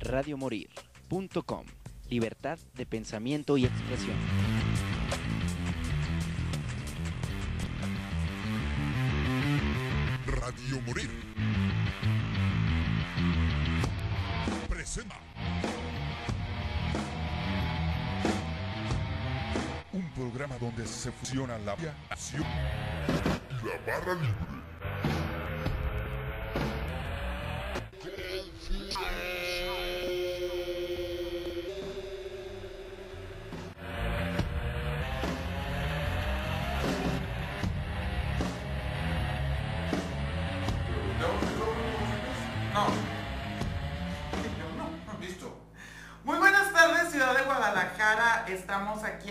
radiomorir.com. Libertad de pensamiento y expresión. Radio Morir. Presenta. Un programa donde se fusiona la acción y la barra libre.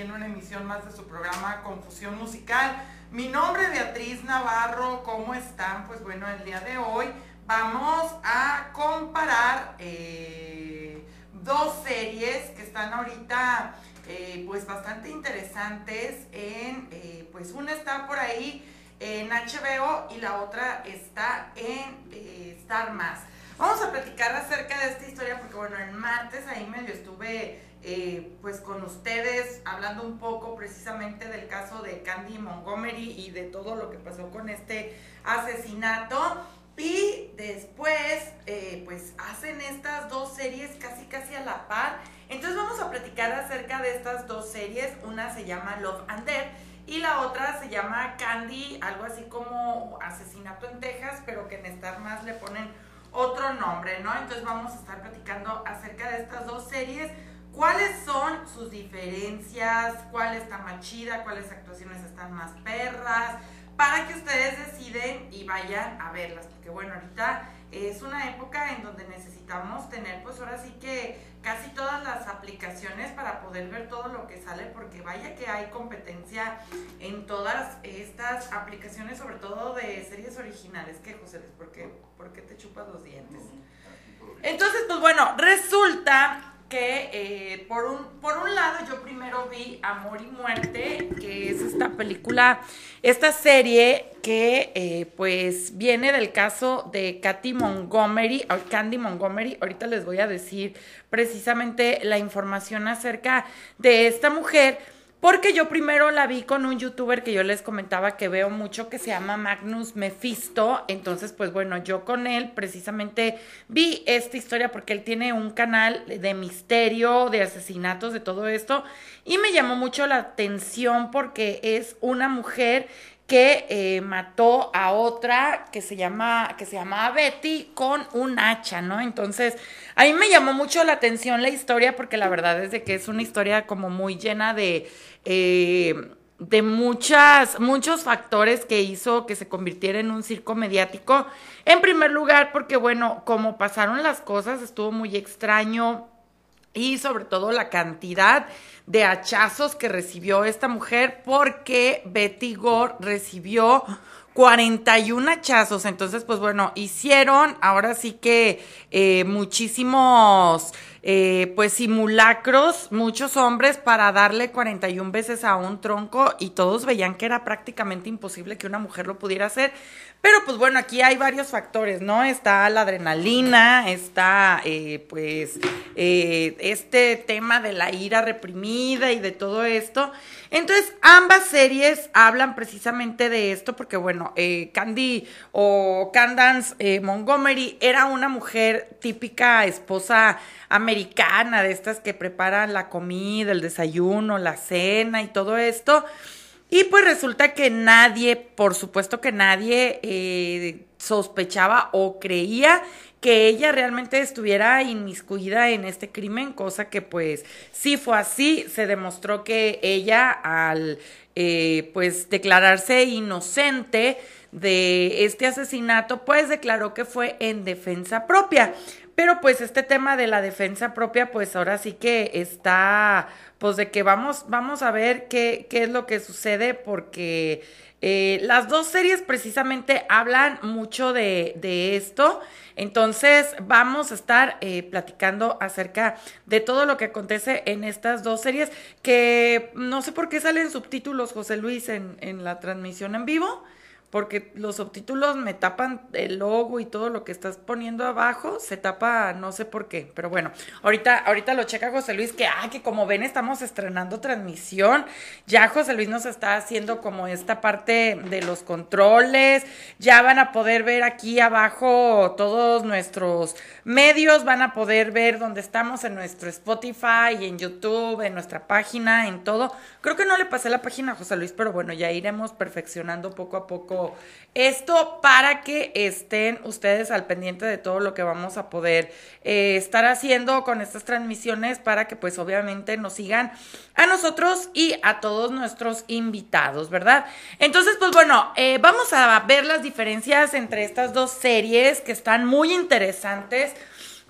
En una emisión más de su programa Confusión Musical. Mi nombre es Beatriz Navarro. ¿Cómo están? Pues bueno, el día de hoy vamos a comparar eh, dos series que están ahorita eh, pues bastante interesantes. En, eh, pues una está por ahí en HBO y la otra está en Star Más. Vamos a platicar acerca de esta historia porque bueno, el martes ahí medio estuve eh, pues con ustedes hablando un poco precisamente del caso de Candy Montgomery y de todo lo que pasó con este asesinato. Y después, eh, pues hacen estas dos series casi casi a la par. Entonces vamos a platicar acerca de estas dos series. Una se llama Love and Death y la otra se llama Candy, algo así como Asesinato en Texas, pero que en Star Más le ponen otro nombre, ¿no? Entonces vamos a estar platicando acerca de estas dos series. ¿Cuáles son sus diferencias? ¿Cuál está más chida? ¿Cuáles actuaciones están más perras? Para que ustedes deciden y vayan a verlas. Porque bueno, ahorita es una época en donde necesitamos tener pues ahora sí que casi todas las aplicaciones para poder ver todo lo que sale porque vaya que hay competencia en todas estas aplicaciones, sobre todo de series originales. ¿Qué, José? ¿Por qué, ¿Por qué te chupas los dientes? Entonces, pues bueno, resulta que eh, por, un, por un lado yo primero vi Amor y Muerte, que es esta película, esta serie que eh, pues viene del caso de Katy Montgomery, o Candy Montgomery, ahorita les voy a decir precisamente la información acerca de esta mujer. Porque yo primero la vi con un youtuber que yo les comentaba que veo mucho que se llama Magnus Mephisto. Entonces, pues bueno, yo con él precisamente vi esta historia porque él tiene un canal de misterio, de asesinatos, de todo esto. Y me llamó mucho la atención porque es una mujer que eh, mató a otra que se llama que se llamaba Betty con un hacha, ¿no? Entonces, a mí me llamó mucho la atención la historia porque la verdad es de que es una historia como muy llena de eh, de muchas, muchos factores que hizo que se convirtiera en un circo mediático. En primer lugar, porque bueno, como pasaron las cosas, estuvo muy extraño y sobre todo la cantidad de hachazos que recibió esta mujer porque Betty Gore recibió 41 hachazos. Entonces, pues bueno, hicieron ahora sí que eh, muchísimos, eh, pues simulacros, muchos hombres para darle 41 veces a un tronco y todos veían que era prácticamente imposible que una mujer lo pudiera hacer. Pero pues bueno, aquí hay varios factores, ¿no? Está la adrenalina, está eh, pues eh, este tema de la ira reprimida y de todo esto. Entonces, ambas series hablan precisamente de esto porque bueno, Candy o Candance Montgomery era una mujer típica esposa americana, de estas que preparan la comida, el desayuno, la cena y todo esto. Y pues resulta que nadie, por supuesto que nadie eh, sospechaba o creía que ella realmente estuviera inmiscuida en este crimen, cosa que pues sí fue así, se demostró que ella al eh, pues declararse inocente de este asesinato, pues declaró que fue en defensa propia. Pero pues este tema de la defensa propia, pues ahora sí que está, pues de que vamos, vamos a ver qué, qué es lo que sucede, porque eh, las dos series precisamente hablan mucho de, de esto. Entonces vamos a estar eh, platicando acerca de todo lo que acontece en estas dos series, que no sé por qué salen subtítulos, José Luis, en, en la transmisión en vivo. Porque los subtítulos me tapan el logo y todo lo que estás poniendo abajo, se tapa, no sé por qué, pero bueno, ahorita, ahorita lo checa José Luis, que, ah, que como ven estamos estrenando transmisión, ya José Luis nos está haciendo como esta parte de los controles, ya van a poder ver aquí abajo todos nuestros medios, van a poder ver dónde estamos en nuestro Spotify, en YouTube, en nuestra página, en todo. Creo que no le pasé la página a José Luis, pero bueno, ya iremos perfeccionando poco a poco esto para que estén ustedes al pendiente de todo lo que vamos a poder eh, estar haciendo con estas transmisiones para que pues obviamente nos sigan a nosotros y a todos nuestros invitados, ¿verdad? Entonces pues bueno, eh, vamos a ver las diferencias entre estas dos series que están muy interesantes.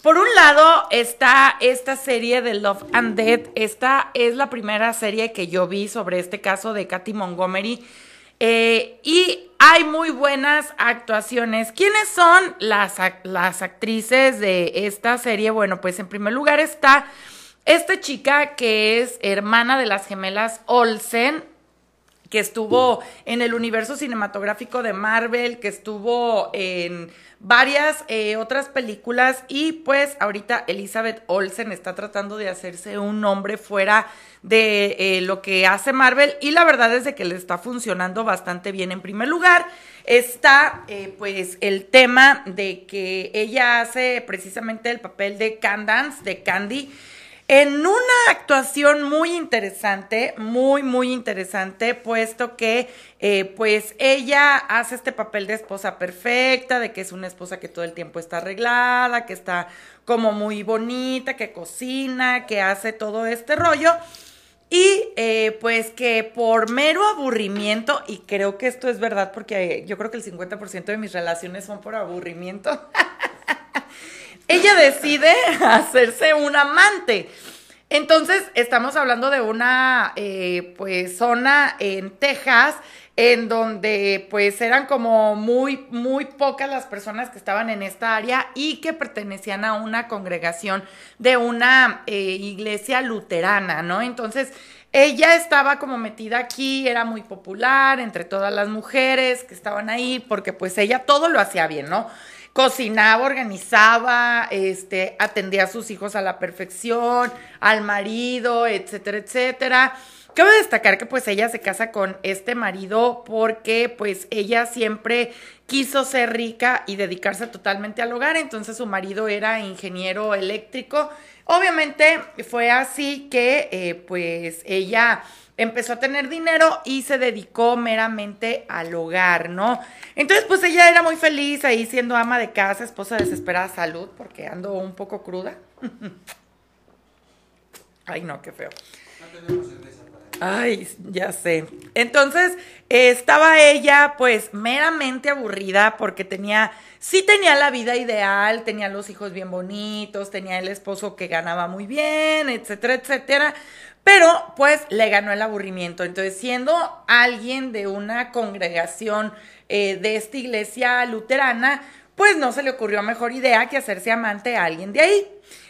Por un lado está esta serie de Love and Death. Esta es la primera serie que yo vi sobre este caso de Katy Montgomery. Eh, y hay muy buenas actuaciones. ¿Quiénes son las, las actrices de esta serie? Bueno, pues en primer lugar está esta chica que es hermana de las gemelas Olsen, que estuvo en el universo cinematográfico de Marvel, que estuvo en varias eh, otras películas y pues ahorita Elizabeth Olsen está tratando de hacerse un nombre fuera de eh, lo que hace Marvel y la verdad es de que le está funcionando bastante bien. En primer lugar está eh, pues el tema de que ella hace precisamente el papel de Candance, de Candy en una actuación muy interesante, muy, muy interesante, puesto que eh, pues ella hace este papel de esposa perfecta, de que es una esposa que todo el tiempo está arreglada, que está como muy bonita, que cocina, que hace todo este rollo. Y eh, pues que por mero aburrimiento, y creo que esto es verdad porque yo creo que el 50% de mis relaciones son por aburrimiento. ella decide hacerse un amante. Entonces, estamos hablando de una eh, pues zona en Texas en donde pues eran como muy, muy pocas las personas que estaban en esta área y que pertenecían a una congregación de una eh, iglesia luterana, ¿no? Entonces, ella estaba como metida aquí, era muy popular entre todas las mujeres que estaban ahí, porque pues ella todo lo hacía bien, ¿no? Cocinaba, organizaba, este, atendía a sus hijos a la perfección, al marido, etcétera, etcétera. Cabe destacar que pues ella se casa con este marido porque pues ella siempre quiso ser rica y dedicarse totalmente al hogar, entonces su marido era ingeniero eléctrico. Obviamente fue así que eh, pues ella empezó a tener dinero y se dedicó meramente al hogar, ¿no? Entonces, pues ella era muy feliz ahí siendo ama de casa, esposa de desesperada salud, porque ando un poco cruda. Ay, no, qué feo. Ay, ya sé. Entonces, estaba ella pues meramente aburrida porque tenía, sí tenía la vida ideal, tenía los hijos bien bonitos, tenía el esposo que ganaba muy bien, etcétera, etcétera. Pero pues le ganó el aburrimiento. Entonces, siendo alguien de una congregación eh, de esta iglesia luterana, pues no se le ocurrió mejor idea que hacerse amante a alguien de ahí.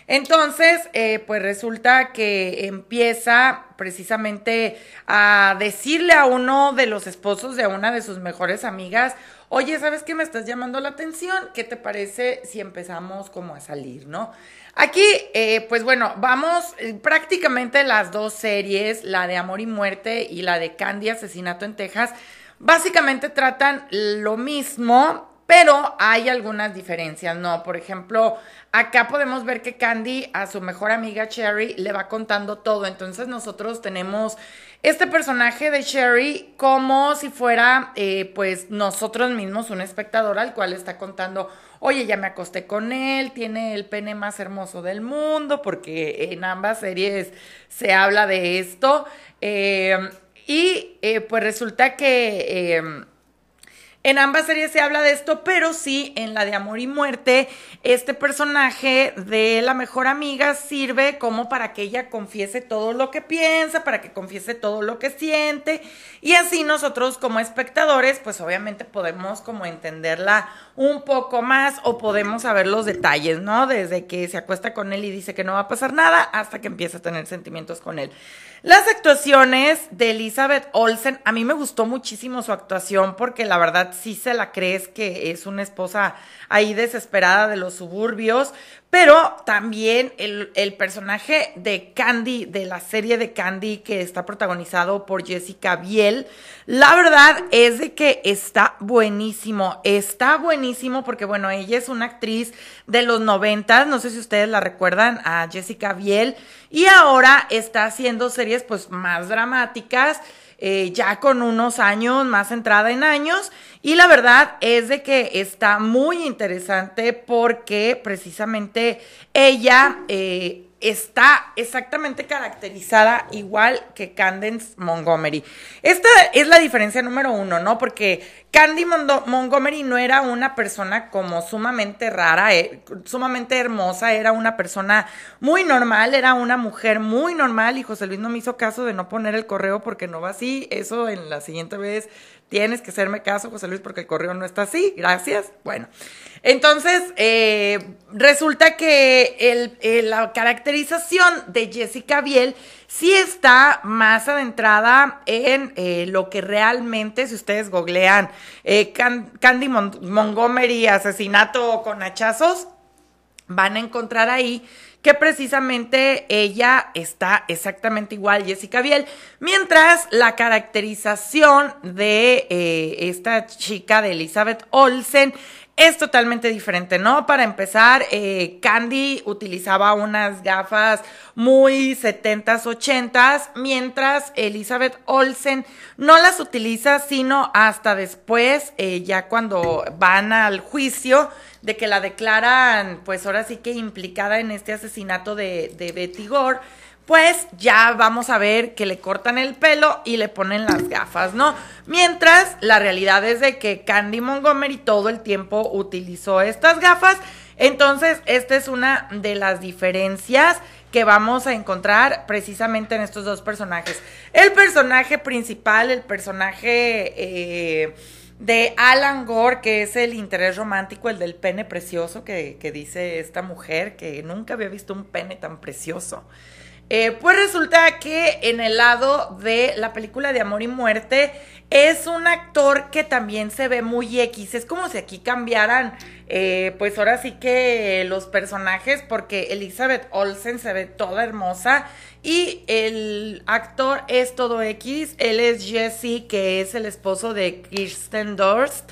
Entonces, eh, pues resulta que empieza precisamente a decirle a uno de los esposos de una de sus mejores amigas, oye, ¿sabes qué me estás llamando la atención? ¿Qué te parece si empezamos como a salir, no? Aquí, eh, pues bueno, vamos eh, prácticamente las dos series, la de Amor y Muerte y la de Candy Asesinato en Texas, básicamente tratan lo mismo, pero hay algunas diferencias, ¿no? Por ejemplo, acá podemos ver que Candy a su mejor amiga Cherry le va contando todo. Entonces nosotros tenemos este personaje de Cherry como si fuera, eh, pues, nosotros mismos, un espectador al cual está contando, oye, ya me acosté con él, tiene el pene más hermoso del mundo, porque en ambas series se habla de esto. Eh, y eh, pues resulta que en ambas series se habla de esto, pero sí en la de Amor y Muerte, este personaje de la mejor amiga sirve como para que ella confiese todo lo que piensa, para que confiese todo lo que siente, y así nosotros como espectadores, pues obviamente podemos como entenderla un poco más o podemos saber los detalles, ¿no? Desde que se acuesta con él y dice que no va a pasar nada hasta que empieza a tener sentimientos con él. Las actuaciones de Elizabeth Olsen, a mí me gustó muchísimo su actuación porque la verdad sí se la crees que es una esposa ahí desesperada de los suburbios, pero también el, el, personaje de Candy, de la serie de Candy que está protagonizado por Jessica Biel, la verdad es de que está buenísimo, está buenísimo porque bueno, ella es una actriz de los noventas, no sé si ustedes la recuerdan a Jessica Biel, y ahora está haciendo series pues más dramáticas. Eh, ya con unos años, más centrada en años. Y la verdad es de que está muy interesante porque precisamente ella eh, está exactamente caracterizada igual que Candence Montgomery. Esta es la diferencia número uno, ¿no? Porque Candy Montgomery no era una persona como sumamente rara, eh, sumamente hermosa, era una persona muy normal, era una mujer muy normal y José Luis no me hizo caso de no poner el correo porque no va así, eso en la siguiente vez tienes que hacerme caso, José Luis, porque el correo no está así, gracias. Bueno, entonces eh, resulta que el, la caracterización de Jessica Biel sí está más adentrada en eh, lo que realmente, si ustedes googlean eh, Candy Montgomery, asesinato con hachazos, van a encontrar ahí que precisamente ella está exactamente igual, Jessica Biel, mientras la caracterización de eh, esta chica de Elizabeth Olsen es totalmente diferente, ¿no? Para empezar, eh, Candy utilizaba unas gafas muy 70s, 80s, mientras Elizabeth Olsen no las utiliza sino hasta después, eh, ya cuando van al juicio de que la declaran, pues ahora sí que implicada en este asesinato de, de Betty Gore pues ya vamos a ver que le cortan el pelo y le ponen las gafas, ¿no? Mientras la realidad es de que Candy Montgomery todo el tiempo utilizó estas gafas, entonces esta es una de las diferencias que vamos a encontrar precisamente en estos dos personajes. El personaje principal, el personaje... Eh, de Alan Gore, que es el interés romántico, el del pene precioso que, que dice esta mujer, que nunca había visto un pene tan precioso. Eh, pues resulta que en el lado de la película de Amor y Muerte es un actor que también se ve muy X. Es como si aquí cambiaran, eh, pues ahora sí que los personajes, porque Elizabeth Olsen se ve toda hermosa y el actor es todo X. Él es Jesse, que es el esposo de Kirsten Durst.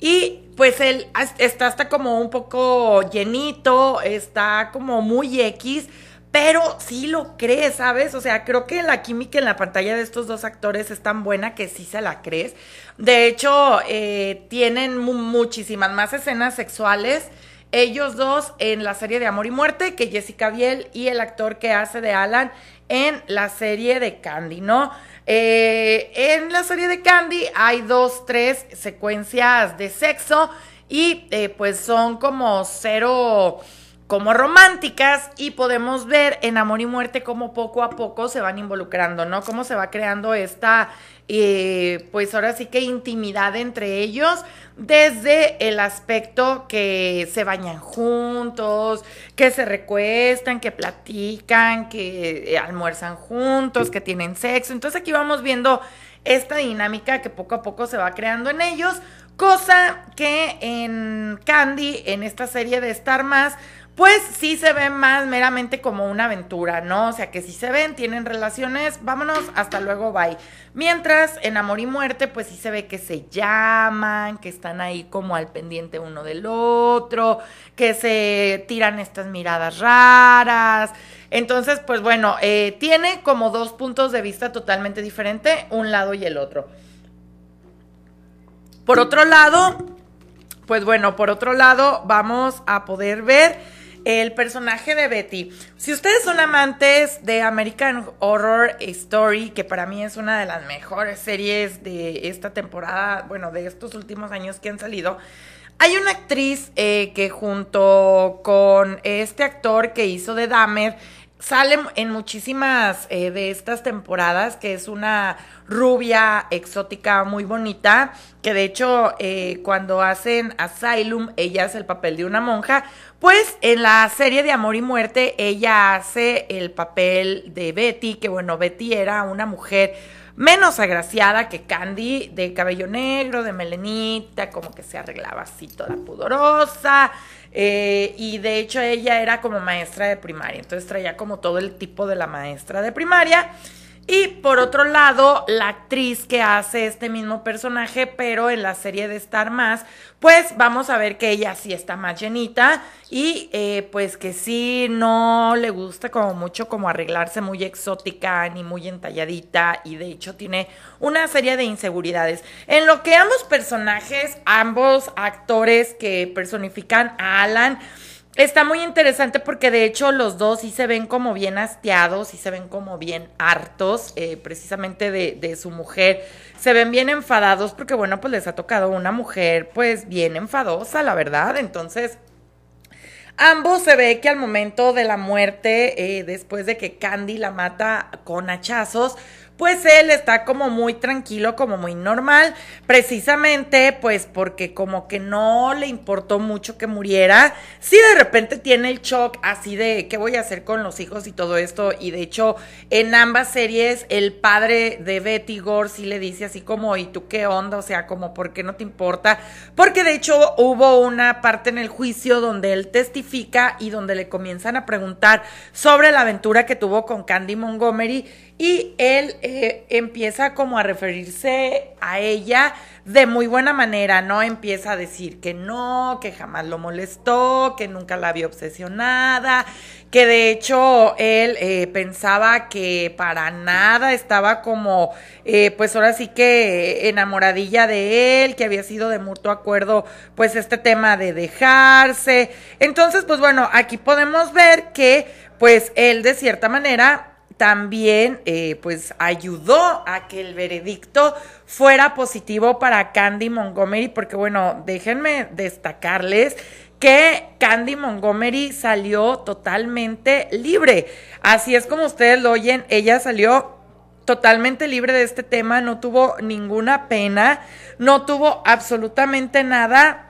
Y pues él está hasta como un poco llenito, está como muy X pero sí lo crees, ¿sabes? O sea, creo que la química en la pantalla de estos dos actores es tan buena que sí se la crees. De hecho, eh, tienen muchísimas más escenas sexuales. Ellos dos en la serie de Amor y Muerte que Jessica Biel y el actor que hace de Alan en la serie de Candy, ¿no? Eh, en la serie de Candy hay dos, tres secuencias de sexo y eh, pues son como cero como románticas y podemos ver en Amor y Muerte cómo poco a poco se van involucrando, ¿no? Cómo se va creando esta, eh, pues ahora sí que intimidad entre ellos, desde el aspecto que se bañan juntos, que se recuestan, que platican, que eh, almuerzan juntos, que tienen sexo. Entonces aquí vamos viendo esta dinámica que poco a poco se va creando en ellos, cosa que en Candy, en esta serie de Star Más, pues sí se ven más meramente como una aventura, ¿no? O sea, que si se ven, tienen relaciones, vámonos, hasta luego, bye. Mientras en Amor y Muerte, pues sí se ve que se llaman, que están ahí como al pendiente uno del otro, que se tiran estas miradas raras. Entonces, pues bueno, eh, tiene como dos puntos de vista totalmente diferentes, un lado y el otro. Por otro lado, pues bueno, por otro lado, vamos a poder ver el personaje de Betty. Si ustedes son amantes de American Horror Story, que para mí es una de las mejores series de esta temporada, bueno, de estos últimos años que han salido, hay una actriz eh, que junto con este actor que hizo de Dahmer, sale en muchísimas eh, de estas temporadas, que es una rubia exótica muy bonita, que de hecho eh, cuando hacen Asylum, ella hace el papel de una monja, pues en la serie de Amor y Muerte ella hace el papel de Betty, que bueno, Betty era una mujer menos agraciada que Candy, de cabello negro, de melenita, como que se arreglaba así toda pudorosa. Eh, y de hecho ella era como maestra de primaria, entonces traía como todo el tipo de la maestra de primaria. Y por otro lado, la actriz que hace este mismo personaje, pero en la serie de Star Más, pues vamos a ver que ella sí está más llenita y eh, pues que sí no le gusta como mucho como arreglarse muy exótica ni muy entalladita y de hecho tiene una serie de inseguridades. En lo que ambos personajes, ambos actores que personifican a Alan, Está muy interesante porque de hecho los dos sí se ven como bien hastiados, y se ven como bien hartos, eh, precisamente de, de, su mujer. Se ven bien enfadados porque bueno, pues les ha tocado una mujer pues bien enfadosa, la verdad. Entonces, ambos se ve que al momento de la muerte, eh, después de que Candy la mata con hachazos, pues él está como muy tranquilo, como muy normal, precisamente pues porque como que no le importó mucho que muriera. Sí de repente tiene el shock así de qué voy a hacer con los hijos y todo esto y de hecho en ambas series el padre de Betty Gore sí le dice así como ¿y tú qué onda? O sea, como ¿por qué no te importa? Porque de hecho hubo una parte en el juicio donde él testifica y donde le comienzan a preguntar sobre la aventura que tuvo con Candy Montgomery y él eh, empieza como a referirse a ella de muy buena manera, ¿no? Empieza a decir que no, que jamás lo molestó, que nunca la vio obsesionada, que de hecho él eh, pensaba que para nada estaba como, eh, pues ahora sí que enamoradilla de él, que había sido de mutuo acuerdo, pues este tema de dejarse. Entonces, pues bueno, aquí podemos ver que, pues él de cierta manera también eh, pues ayudó a que el veredicto fuera positivo para Candy Montgomery, porque bueno, déjenme destacarles que Candy Montgomery salió totalmente libre. Así es como ustedes lo oyen, ella salió totalmente libre de este tema, no tuvo ninguna pena, no tuvo absolutamente nada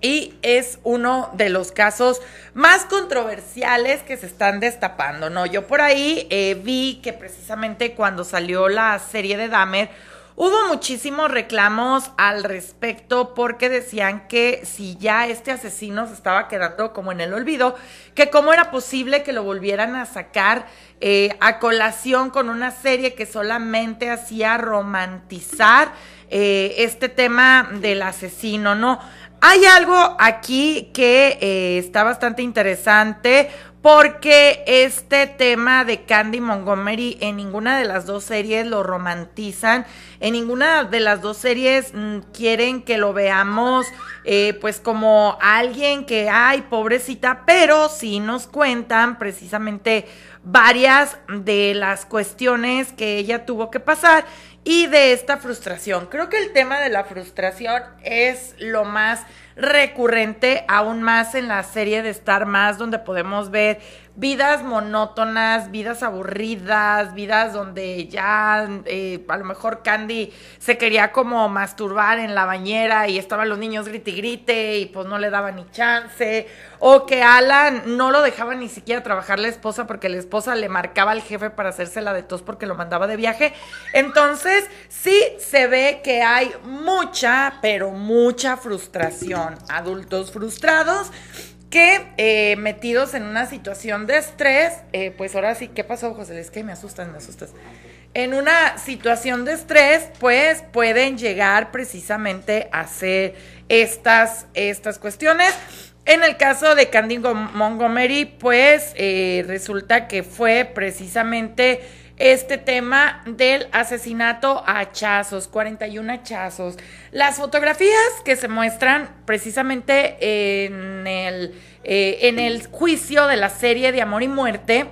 y es uno de los casos más controversiales que se están destapando, ¿no? Yo por ahí eh, vi que precisamente cuando salió la serie de Dahmer, hubo muchísimos reclamos al respecto porque decían que si ya este asesino se estaba quedando como en el olvido, que cómo era posible que lo volvieran a sacar eh, a colación con una serie que solamente hacía romantizar eh, este tema del asesino, ¿no? Hay algo aquí que eh, está bastante interesante porque este tema de Candy Montgomery en ninguna de las dos series lo romantizan, en ninguna de las dos series mm, quieren que lo veamos eh, pues como alguien que, ay, pobrecita, pero sí nos cuentan precisamente varias de las cuestiones que ella tuvo que pasar y de esta frustración. Creo que el tema de la frustración es lo más recurrente, aún más en la serie de Star Más, donde podemos ver vidas monótonas, vidas aburridas, vidas donde ya eh, a lo mejor Candy se quería como masturbar en la bañera y estaban los niños grite y grite y pues no le daba ni chance, o que Alan no lo dejaba ni siquiera trabajar la esposa porque la esposa le marcaba al jefe para hacerse la de tos porque lo mandaba de viaje. Entonces, sí se ve que hay mucha, pero mucha frustración, adultos frustrados que eh, metidos en una situación de estrés, eh, pues ahora sí, ¿qué pasó, José? Es que me asustan, me asustas. En una situación de estrés, pues pueden llegar precisamente a hacer estas, estas cuestiones. En el caso de Candy Montgomery, pues eh, resulta que fue precisamente este tema del asesinato a hachazos, 41 hachazos. Las fotografías que se muestran precisamente en el, eh, en el juicio de la serie de Amor y Muerte,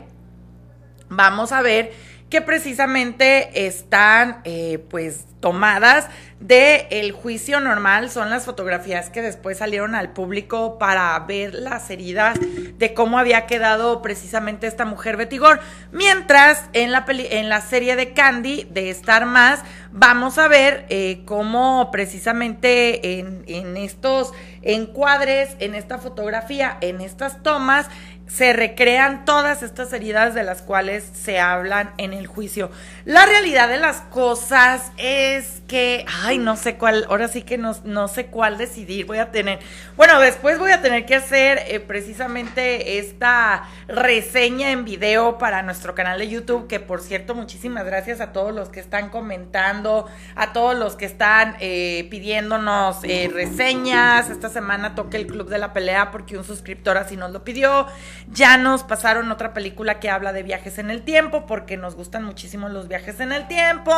vamos a ver que precisamente están eh, pues tomadas de el juicio normal. Son las fotografías que después salieron al público para ver las heridas de cómo había quedado precisamente esta mujer Betigor. Mientras en la en la serie de Candy de Star Más vamos a ver eh, cómo precisamente en, en estos encuadres en esta fotografía en estas tomas se recrean todas estas heridas de las cuales se hablan en el juicio. La realidad de las cosas es que, ay, no sé cuál, ahora sí que no, no sé cuál decidir. Voy a tener, bueno, después voy a tener que hacer eh, precisamente esta reseña en video para nuestro canal de YouTube, que por cierto, muchísimas gracias a todos los que están comentando, a todos los que están eh, pidiéndonos eh, reseñas. Esta semana toque el Club de la Pelea porque un suscriptor así nos lo pidió. Ya nos pasaron otra película que habla de viajes en el tiempo, porque nos gustan muchísimo los viajes en el tiempo.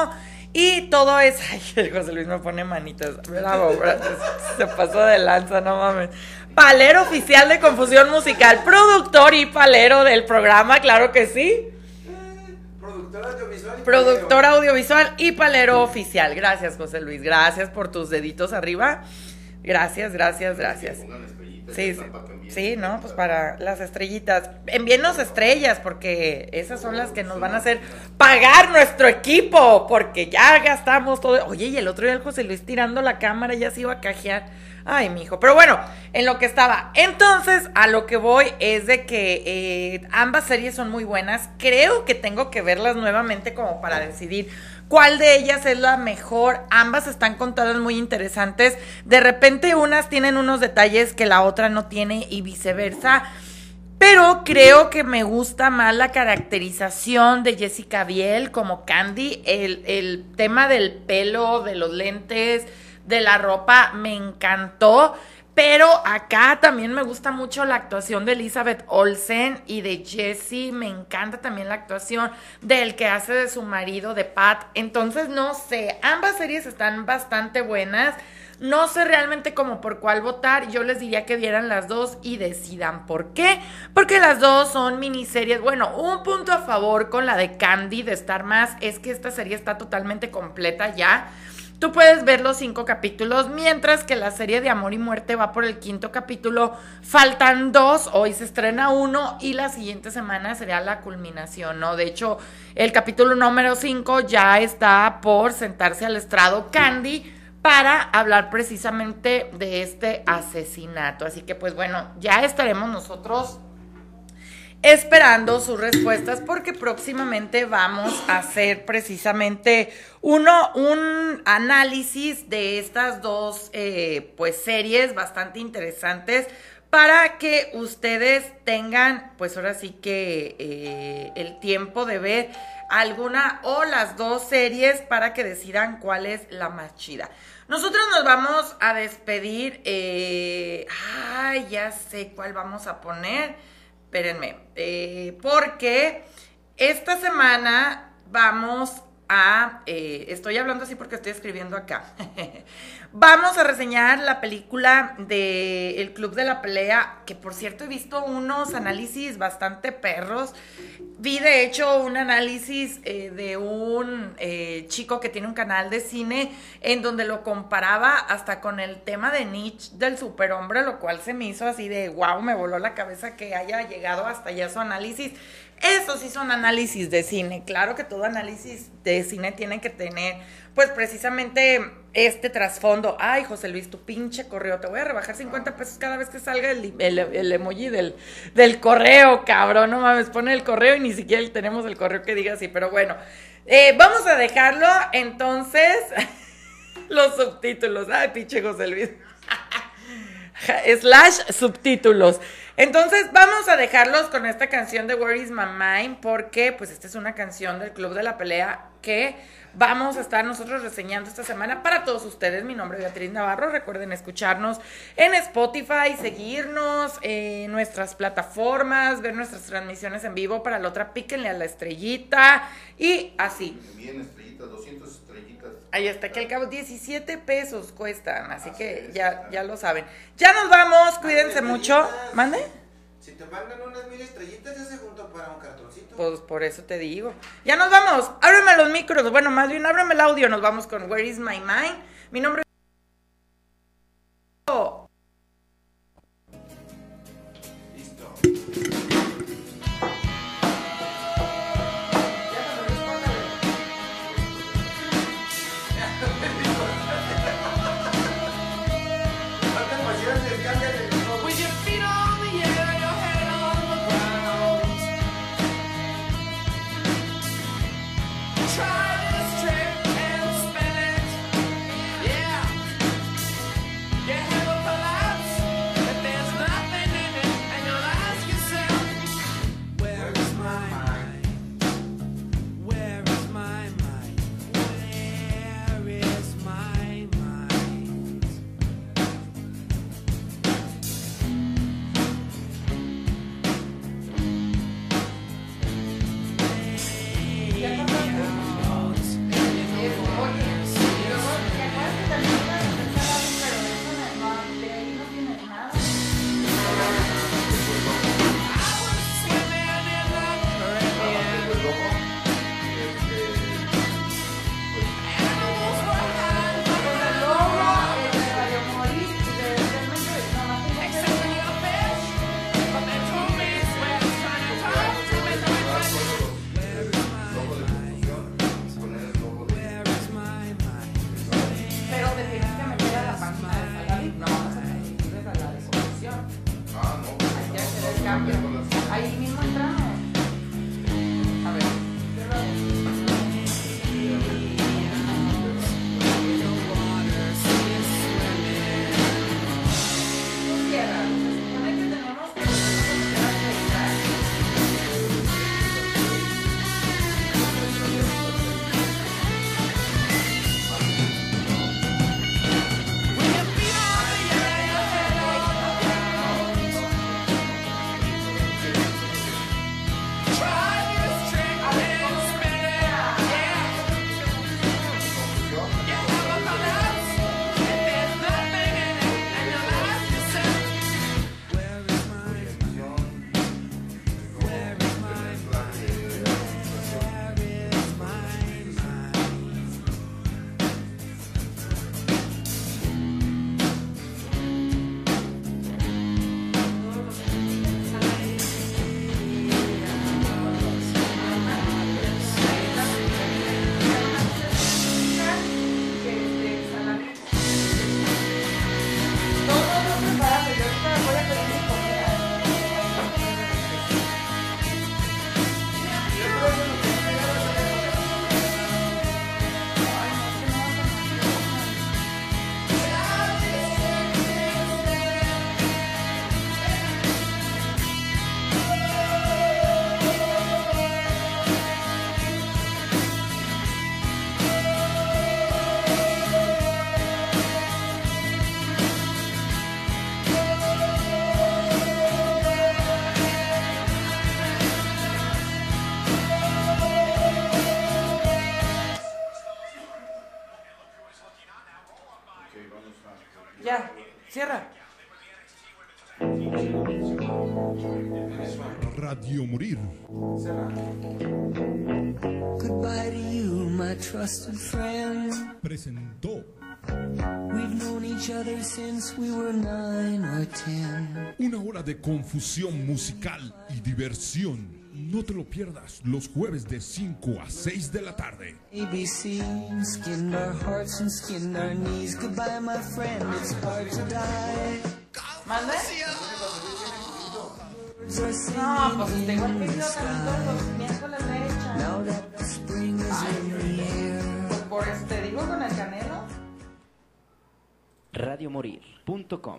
Y todo es. Ay, José Luis me pone manitas. Bravo, se pasó de lanza, no mames. Palero oficial de Confusión Musical, productor y palero del programa, claro que sí. Productor audiovisual. Y Productor audiovisual y palero oficial. Gracias, José Luis. Gracias por tus deditos arriba. Gracias, gracias, gracias. Sí, sí, sí, no, pues para las estrellitas. Envíenos estrellas porque esas son las que nos van a hacer pagar nuestro equipo porque ya gastamos todo. Oye, y el otro día el José Luis tirando la cámara ya se iba a cajear. Ay, mijo. Pero bueno, en lo que estaba. Entonces, a lo que voy es de que eh, ambas series son muy buenas. Creo que tengo que verlas nuevamente como para decidir cuál de ellas es la mejor. Ambas están contadas muy interesantes. De repente unas tienen unos detalles que la otra no tiene y viceversa. Pero creo que me gusta más la caracterización de Jessica Biel como Candy. El, el tema del pelo, de los lentes, de la ropa, me encantó. Pero acá también me gusta mucho la actuación de Elizabeth Olsen y de Jesse. Me encanta también la actuación del que hace de su marido, de Pat. Entonces, no sé, ambas series están bastante buenas. No sé realmente como por cuál votar. Yo les diría que vieran las dos y decidan por qué. Porque las dos son miniseries. Bueno, un punto a favor con la de Candy de Star Más es que esta serie está totalmente completa ya. Tú puedes ver los cinco capítulos, mientras que la serie de Amor y Muerte va por el quinto capítulo. Faltan dos, hoy se estrena uno y la siguiente semana sería la culminación, ¿no? De hecho, el capítulo número cinco ya está por sentarse al estrado Candy para hablar precisamente de este asesinato. Así que pues bueno, ya estaremos nosotros esperando sus respuestas porque próximamente vamos a hacer precisamente uno, un análisis de estas dos eh, pues series bastante interesantes para que ustedes tengan pues ahora sí que eh, el tiempo de ver alguna o las dos series para que decidan cuál es la más chida. Nosotros nos vamos a despedir. Eh, ay, ya sé cuál vamos a poner espérenme, eh, porque esta semana vamos a, eh, estoy hablando así porque estoy escribiendo acá, vamos a reseñar la película de El Club de la Pelea, que por cierto he visto unos análisis bastante perros. Vi de hecho un análisis eh, de un eh, chico que tiene un canal de cine en donde lo comparaba hasta con el tema de Nietzsche del superhombre, lo cual se me hizo así de wow, me voló la cabeza que haya llegado hasta allá su análisis. Eso sí son análisis de cine. Claro que todo análisis de cine tiene que tener, pues precisamente este trasfondo. Ay, José Luis, tu pinche correo. Te voy a rebajar 50 pesos cada vez que salga el, emoji del, del correo, cabrón. No mames, pone el correo y ni siquiera tenemos el correo que diga así. Pero bueno, eh, vamos a dejarlo. Entonces, los subtítulos. Ay, pinche José Luis. slash subtítulos. Entonces vamos a dejarlos con esta canción de Where is My Mind porque pues esta es una canción del Club de la Pelea que vamos a estar nosotros reseñando esta semana para todos ustedes. Mi nombre es Beatriz Navarro. Recuerden escucharnos en Spotify, seguirnos en nuestras plataformas, ver nuestras transmisiones en vivo. Para la otra, píquenle a la estrellita y así. Bien, estrellitas, 200 estrellitas. Ahí está, que al cabo 17 pesos cuestan, así que ya, ya lo saben. Ya nos vamos, cuídense mucho. ¿Mande? Si te mandan unas mil estrellitas, ya se juntan para un cartoncito. Pues por eso te digo. Ya nos vamos. Ábreme los micros. Bueno, más bien ábreme el audio. Nos vamos con Where is my mind. Mi nombre Listo. ahí mismo entramos. Cierra. Radio Morir. Goodbye to you, my trusted friend. Presentó We've known each other since we were nine or ten. una hora de confusión musical y diversión. No te lo pierdas los jueves de 5 a 6 de la tarde. ABC skinned our hearts and skinned our knees. Goodbye, my friend, it's hard to die. ¿Mande? No, pues tengo el pedido también todos los miércoles the air. Pues por eso te digo con el canelo. Radiomorir.com